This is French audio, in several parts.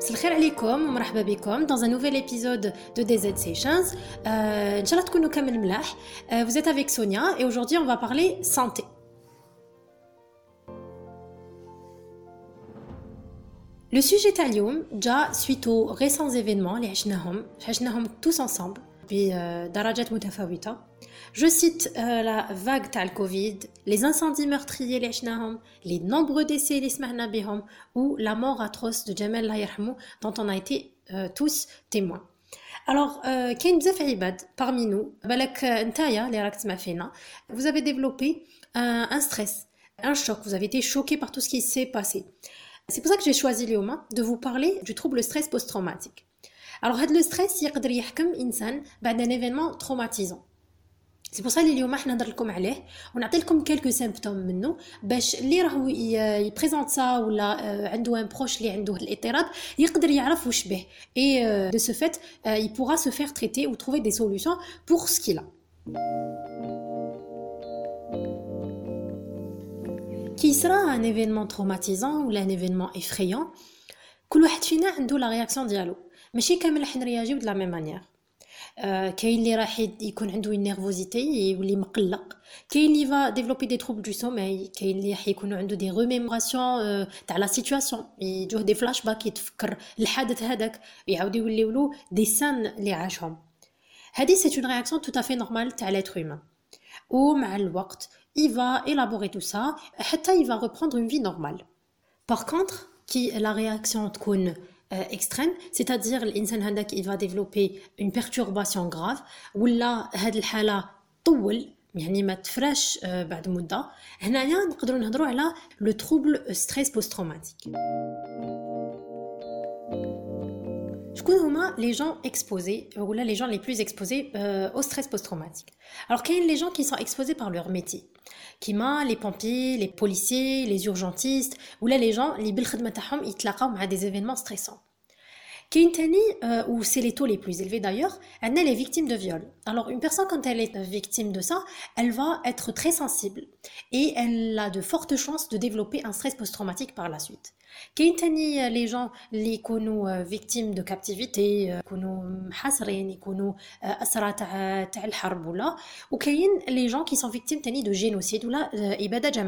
Salam alaikum wa marhaba bikum dans un nouvel épisode de DZ Sessions. Euh, Inch'Allah تكونوا كامل ملاح. Euh, Vous êtes avec Sonia et aujourd'hui on va parler santé. Le sujet تاع اليوم جاء suite aux récents événements اللي عشناهم عشناهم tous ensemble بدرجات متفاوتة. je cite euh, la vague de Covid, les incendies meurtriers les les nombreux décès les ou la mort atroce de Jamal Layerhamou dont on a été euh, tous témoins. Alors, euh, Kain parmi nous, euh, vous avez développé un, stress, un choc, vous avez été choqué par tout ce qui s'est passé. C'est pour ça que j'ai choisi Léoma de vous parler du trouble stress post-traumatique. Alors, le stress, il peut un bah, événement traumatisant. سي بور اللي اليوم احنا نهضر لكم عليه ونعطي لكم كلكو سيمبتوم منه باش اللي راهو يبريزونت سا ولا عنده ان بروش اللي عنده الاضطراب يقدر يعرف واش به اي دو سو فيت il pourra se faire traiter ou trouver des solutions pour ce qu'il a كي يصرى ان ايفينمون تروماتيزون ولا ان ايفينمون effrayant كل واحد فينا عنده لا رياكسيون ديالو ماشي كامل راح نرياجيو دو لا ميم مانيير كاين اللي راح يكون عنده نيرفوزيتي يولي مقلق كاين اللي فا ديفلوبي دي تروبل دو سومي كاين اللي راح يكونوا عنده دي ريميموراسيون تاع لا سيتوياسيون يجوه دي فلاش باك يتفكر الحدث هذاك يعاود يوليو له دي سان اللي عاشهم هذه سي اون رياكسيون تو افي نورمال تاع لاتر هومان ومع الوقت il va élaborer tout ça حتى il va reprendre une vie normale par contre qui la réaction تكون extrême c'est-à-dire الانسان هذاك il va développer une perturbation grave ولا هاد الحاله طول يعني ما تفراش بعد مده هنايا نقدروا نهضروا على لو تروبل ستريس بوست تروماتيك شكون هما لي جون اكسبوزي ولا لي جون لي بلوز اكسبوزي au stress post-traumatique alors كاين لي جون qui sont exposés par leur métier كيما لي بومبي لي بوليسيي لي urgentistes ولا لي جون اللي بالخدمه تاعهم يتلاقاو مع دي événements stressants كاين تاني euh, ou c'est les taux les plus élevés d'ailleurs عندنا les victimes de viol alors une personne quand elle est victime de ça elle va être très sensible et elle a de fortes chances de développer un stress post-traumatique par la suite كاين تاني لي جون اللي يكونوا فيكتيم دو كابتيفيتي يكونوا محاصرين يكونوا اسرى تاع تاع الحرب ولا وكاين لي جون كي سون فيكتيم تاني دو جينوسيد ولا اباده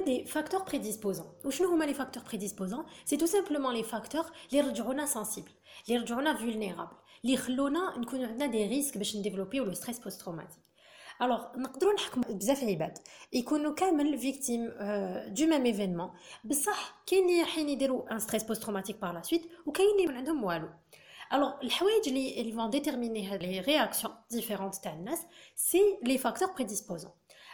جماعيه Parlons un peu des facteurs prédisposants. وشنو هما les facteurs prédisposants C'est tout simplement les facteurs اللي يرجعونا sensibles, اللي يرجعونا vulnérables, اللي يخلونا نكون عندنا des risques باش نديفلوبيو لو ستريس بوست تروماتيك. الوغ نقدروا نحكم بزاف عباد يكونوا كامل فيكتيم دو ميم ايفينمون بصح كاين اللي رايحين يديروا ان ستريس بوست تروماتيك بار لا سويت وكاين اللي ما عندهم والو الوغ الحوايج اللي اللي فون ديتيرميني هاد لي رياكسيون ديفيرونت تاع الناس سي لي فاكتور بريديسبوزون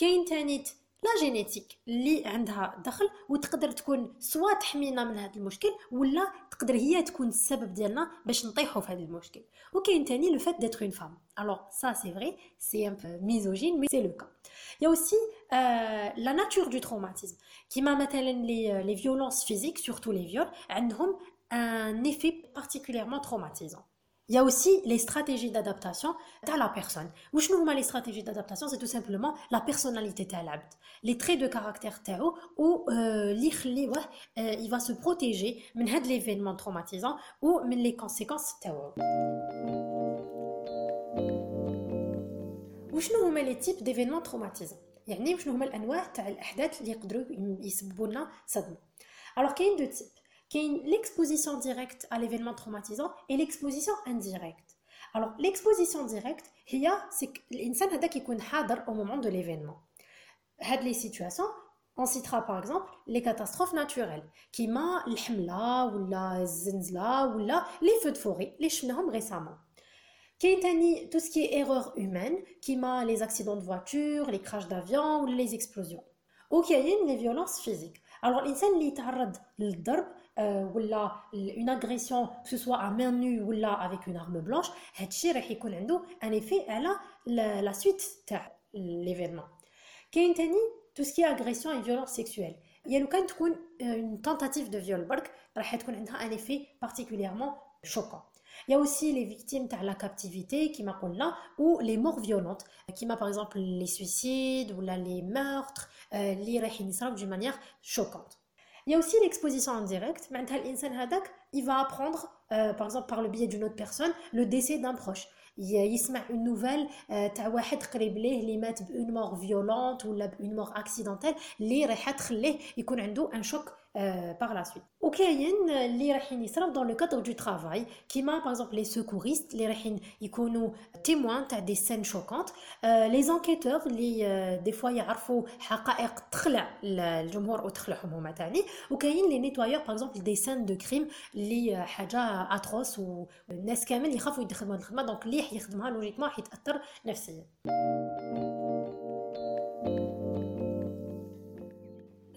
كاين تاني لا جينيتيك اللي عندها دخل وتقدر تكون سوا تحمينا من هذا المشكل ولا تقدر هي تكون السبب ديالنا باش نطيحوا في هذا المشكل. وكاين تاني لو فات ديتر اون فام الوغ سا سي فري سي ان ميزوجين مي سي لو كا يا اوسي لا ناتور دو تروماتيزم كيما مثلا لي لي فيولونس فيزيك سورتو لي فيول عندهم ان ايفي بارتيكوليرمون تروماتيزون Il y a aussi les stratégies d'adaptation de la personne. Ou les stratégies d'adaptation, c'est tout simplement la personnalité de l'abd, les traits de caractère tao ou euh, il va se protéger de l'événement traumatisant ou les conséquences tao. وشنو هما les types d'événements traumatisants يعني وشنو هما الانواع تاع الاحداث اللي يقدروا يسببوا لنا صدمه alors كاين دو qu'il y a l'exposition directe à l'événement traumatisant et l'exposition indirecte. Alors, l'exposition directe, c'est que l'insan qui est au moment de l'événement. Had les situations, on citera par exemple les catastrophes naturelles, qui m'a l'hamla ou la zenzla ou la, les feux de forêt, les chenons récemment. Kaitani, tout ce qui est erreur humaine, qui m'a les accidents de voiture, les crashs d'avion ou les explosions. Ou les violences physiques. Alors, l'insan li tarad l'darb, euh, ou là, une agression, que ce soit à main nue ou là avec une arme blanche, un effet elle la suite de l'événement. tout ce qui est agression et violence sexuelle. Il y a euh, une tentative de viol, un effet particulièrement choquant. Il y a aussi les victimes de la captivité qui là ou les morts violentes qui m'a par exemple les suicides ou là les meurtres, euh, les d'une manière choquante. Il y a aussi l'exposition en direct. Il va apprendre, euh, par exemple par le biais d'une autre personne, le décès d'un proche. يسمع une nouvelle تاع واحد قريب ليه اللي مات بون مور فيولونت ولا بون مور اكسيدونتال اللي راح تخليه يكون عنده ان شوك par la suite وكاين اللي رايحين يصراو dans le cadre du travail كيما par exemple les secouristes اللي رايحين يكونوا témoins تاع des scènes choquantes les enquêteurs اللي des fois يعرفوا حقائق تخلع الجمهور وتخلعهم هما تاني وكاين les nettoyeurs par exemple des scènes de crime اللي حاجه اتروس والناس كامل يخافوا يدخلوا هذه الخدمه دونك اللي يخدمها لوجيكمون راح يتاثر نفسيا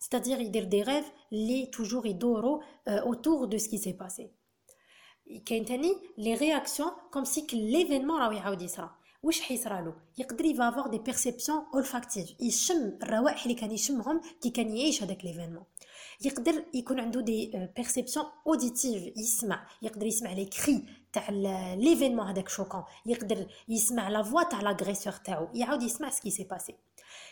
c'est-à-dire يدير دي ريف اللي توجور يدوروا autour de ce qui s'est passé كاين تاني لي رياكسيون كوم سي ليفينمون راه يعاود يصرا واش حيصرى له يقدر يفافور دي بيرسيبسيون اولفاكتيف يشم الروائح اللي كان يشمهم كي كان يعيش هذاك ليفينمون يقدر يكون عنده دي بيرسيبسيون اوديتيف يسمع يقدر يسمع لي كري تاع ليفينمون هذاك شوكون يقدر يسمع لا فوا تاع لاغريسور تاعو يعاود يسمع سكي سي باسي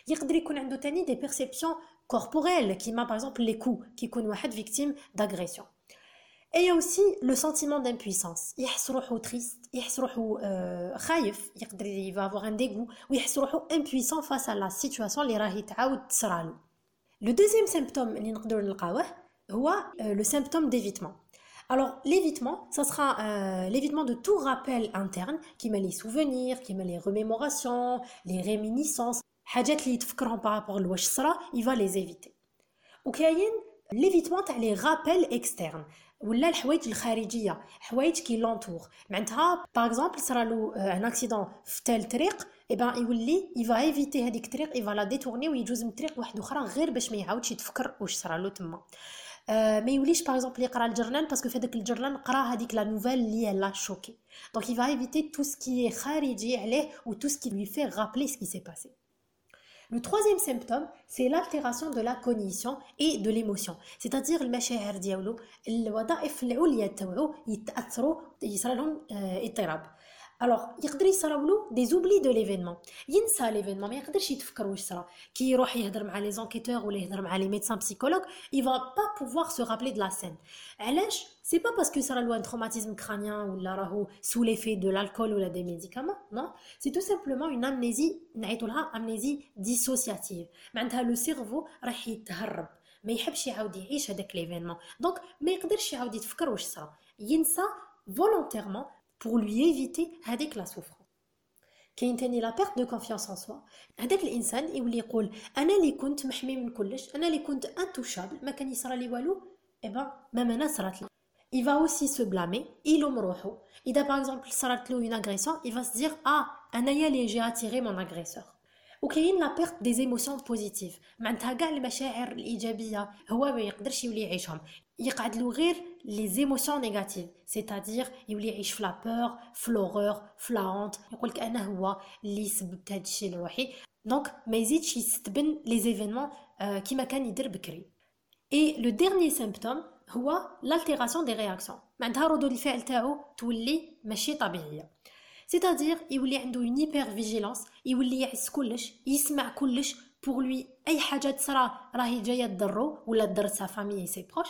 يقدر يكون عنده تاني دي بيرسيبسيون كوربوريل كيما باغ اكزومبل لي كو كيكون واحد فيكتيم داغريسيون Et il y a aussi le sentiment d'impuissance. يحس روحو triste, يحس روحو خايف, يقدر il va avoir un dégoût, ويحس روحو impuissant face à la situation اللي راهي تعاود تصرالو. Le deuxième symptôme اللي نقدروا نلقاوه هو le symptôme d'évitement. Alors, l'évitement, ça sera euh, l'évitement de tout rappel interne, qui met les souvenirs, qui met les remémorations, les réminiscences, حاجات اللي يتفكرهم rapport لواش صرا, va les éviter. وكاين l'évitement تاع les rappels externes ولا الحوايج الخارجية حوايج كي لونتور معناتها باغ اكزومبل صرالو ان اكسيدون في تال طريق اي بان يولي يفا ايفيتي هذيك الطريق يفا لا ديتورني ويجوز من طريق واحد أخرى غير باش ما يعاودش يتفكر واش صرالو تما. آه ما يوليش باغ اكزومبل يقرأ الجرنان باسكو في هذاك الجرنان قرأ هذيك لا نوفيل اللي لا شوكي دونك يفا ايفيتي تو سكي خارجي عليه و تو سكي لوي في رابلي سكي سي باسي Le troisième symptôme, c'est l'altération de la cognition et de l'émotion. C'est-à-dire المشاعر ديالو الوظائف العليا تاعو يتاثروا يصرى لهم اضطراب الوغ يقدر يصراولو دي زوبلي دو ليفينمون ينسى ليفينمون ما يقدرش يتفكر واش صرا كي يروح يهضر مع لي زونكيتور ولا يهضر مع لي ميدسان بسيكولوج il va pas pouvoir se rappeler de la scène علاش سي با باسكو صرا له ان تروماتيزم كرانيان ولا راهو سو ليفي دو الكول ولا دي ميديكامون نو سي تو سامبلومون اون امنيزي نعيطوا لها امنيزي ديسوسياتيف معناتها لو سيرفو راح يتهرب ما يحبش يعاود يعيش هذاك ليفينمون دونك ما يقدرش يعاود يتفكر واش صرا ينسى فولونتيرمون pour lui éviter هذيك la souffrance كاين تاني لا بيرت دو كونفيونس ان سوا هذاك الانسان يولي يقول انا اللي كنت محمي من كلش انا اللي كنت انتوشابل ما كان يصرى لي والو اي با مام انا صرات لي il va aussi se blâmer يلوم روحو اذا باغ اكزومبل صرات له اون اغريسيون il va se dire اه انايا اللي جي اتيري مون اغريسور وكاين لا بيرت دي زيموسيون بوزيتيف. معناتها كاع المشاعر الإيجابية هو ما يقدرش يولي يعيشهم. يقعد له غير لي زيموسيون نيجاتيف سيتادير يولي يعيش في لا بور في لوغور في لا هونت يقول لك أنا هو اللي سببت هذا الشيء لروحي. دونك ما يزيدش يستبن لي زيفينمون كيما كان يدير بكري. اي لو ديرني سيمبتوم هو l'altération دي رياكسيون معناتها ردود الفعل تاعو تولي ماشي طبيعية. سيتادير يولي عنده اون هيبر فيجيلانس يولي يعس كلش يسمع كلش بور لوي اي حاجه تصرا راهي جايه تضرو ولا تضر سا فامي سي بروش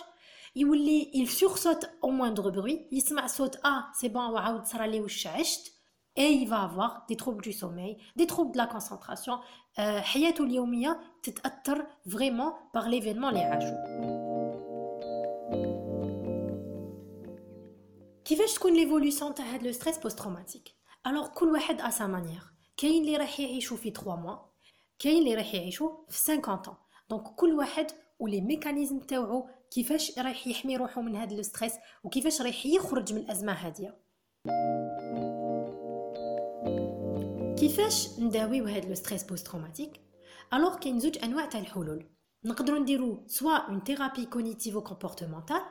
يولي il sursaute au moindre bruit يسمع صوت اه سي بون وعاود صرا لي واش عشت et il va avoir des troubles du sommeil, des troubles de la concentration. حياته اليومية تتأثر vraiment par l'événement اللي عاشو. كيفاش تكون ليفولوسيون تاع هاد لو ستريس بوست تروماتيك الوغ كل واحد ا سا مانيير كاين اللي راح يعيشو في 3 موا كاين اللي راح يعيشو في 50 ans. دونك كل واحد ولي ميكانيزم تاوعو كيفاش راح يحمي روحو من هاد لو ستريس وكيفاش راح يخرج من الأزمة هادية. كيفاش نداويو هاد لو ستريس بوست تروماتيك الوغ كاين زوج أنواع تاع الحلول. نقدروا نديرو سوا اون ثيرابي كوغنيتيفو كومبورتمونتال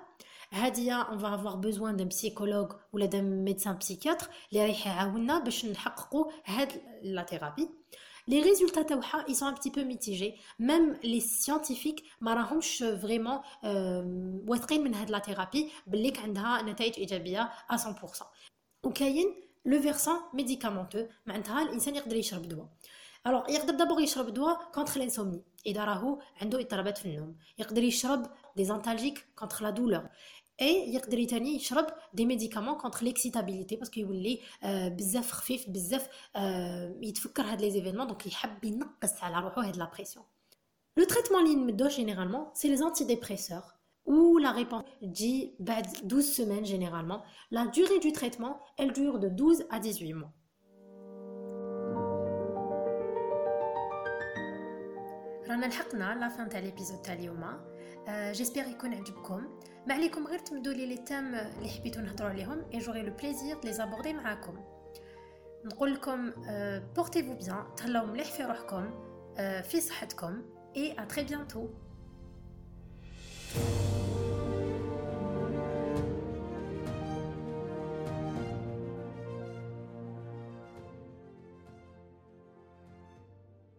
هاديه اون افوار بوزوان دان بسيكولوج ولا دان ميدسان بسيكياتر اللي رايح يعاوننا باش نحققوا هاد لا ثيرابي Les résultats تاعها ils sont un petit peu mitigés. Même les scientifiques ما راهمش فريمون واثقين من هاد لا ثيرابي باللي عندها نتائج ايجابيه 100% وكاين لو فيرسون ميديكامونتو معناتها الانسان يقدر يشرب دواء الوغ يقدر دابور يشرب دواء كونتر لانسومني اذا راهو عنده اضطرابات في النوم يقدر يشرب دي زانتالجيك كونتر لا دولور اي يقدر تاني يشرب دي ميديكامون كونتر ليكسيتابيليتي باسكو يولي آه بزاف خفيف بزاف آه يتفكر هاد لي زيفينمون دونك يحب ينقص على روحو هاد لا بريسيون لو تريتمون اللي نمدوه جينيرالمون سي لي زانتي ديبريسور ou la réponse dit 12 semaines généralement. La durée du traitement, elle dure de 12 à 18 mois. رانا لحقنا لا فان تاع ليبيزود تاع اليوم جيسبيغ يكون عجبكم ما عليكم غير تمدوا لي لي تام اللي حبيتو نهضروا عليهم اي جوري لو بليزير لي زابوردي معاكم نقول لكم بورتيفو بيان تهلاو مليح في روحكم في صحتكم اي ا تري بيانتو